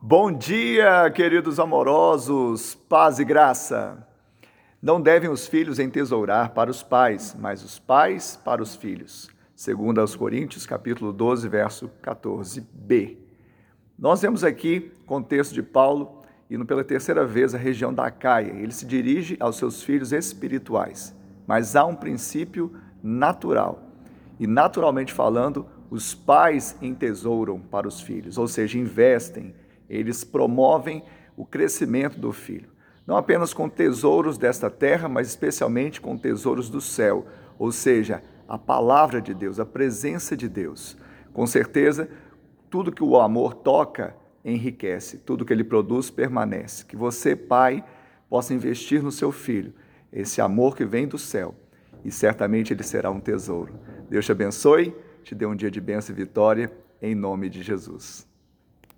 Bom dia, queridos amorosos, paz e graça. Não devem os filhos entesourar para os pais, mas os pais para os filhos. Segundo aos Coríntios, capítulo 12, verso 14b. Nós vemos aqui contexto de Paulo indo pela terceira vez à região da Acaia. Ele se dirige aos seus filhos espirituais, mas há um princípio natural. E naturalmente falando, os pais entesouram para os filhos, ou seja, investem, eles promovem o crescimento do filho. Não apenas com tesouros desta terra, mas especialmente com tesouros do céu, ou seja, a palavra de Deus, a presença de Deus. Com certeza, tudo que o amor toca enriquece, tudo que ele produz permanece. Que você, pai, possa investir no seu filho, esse amor que vem do céu, e certamente ele será um tesouro. Deus te abençoe, te dê um dia de bênção e vitória, em nome de Jesus.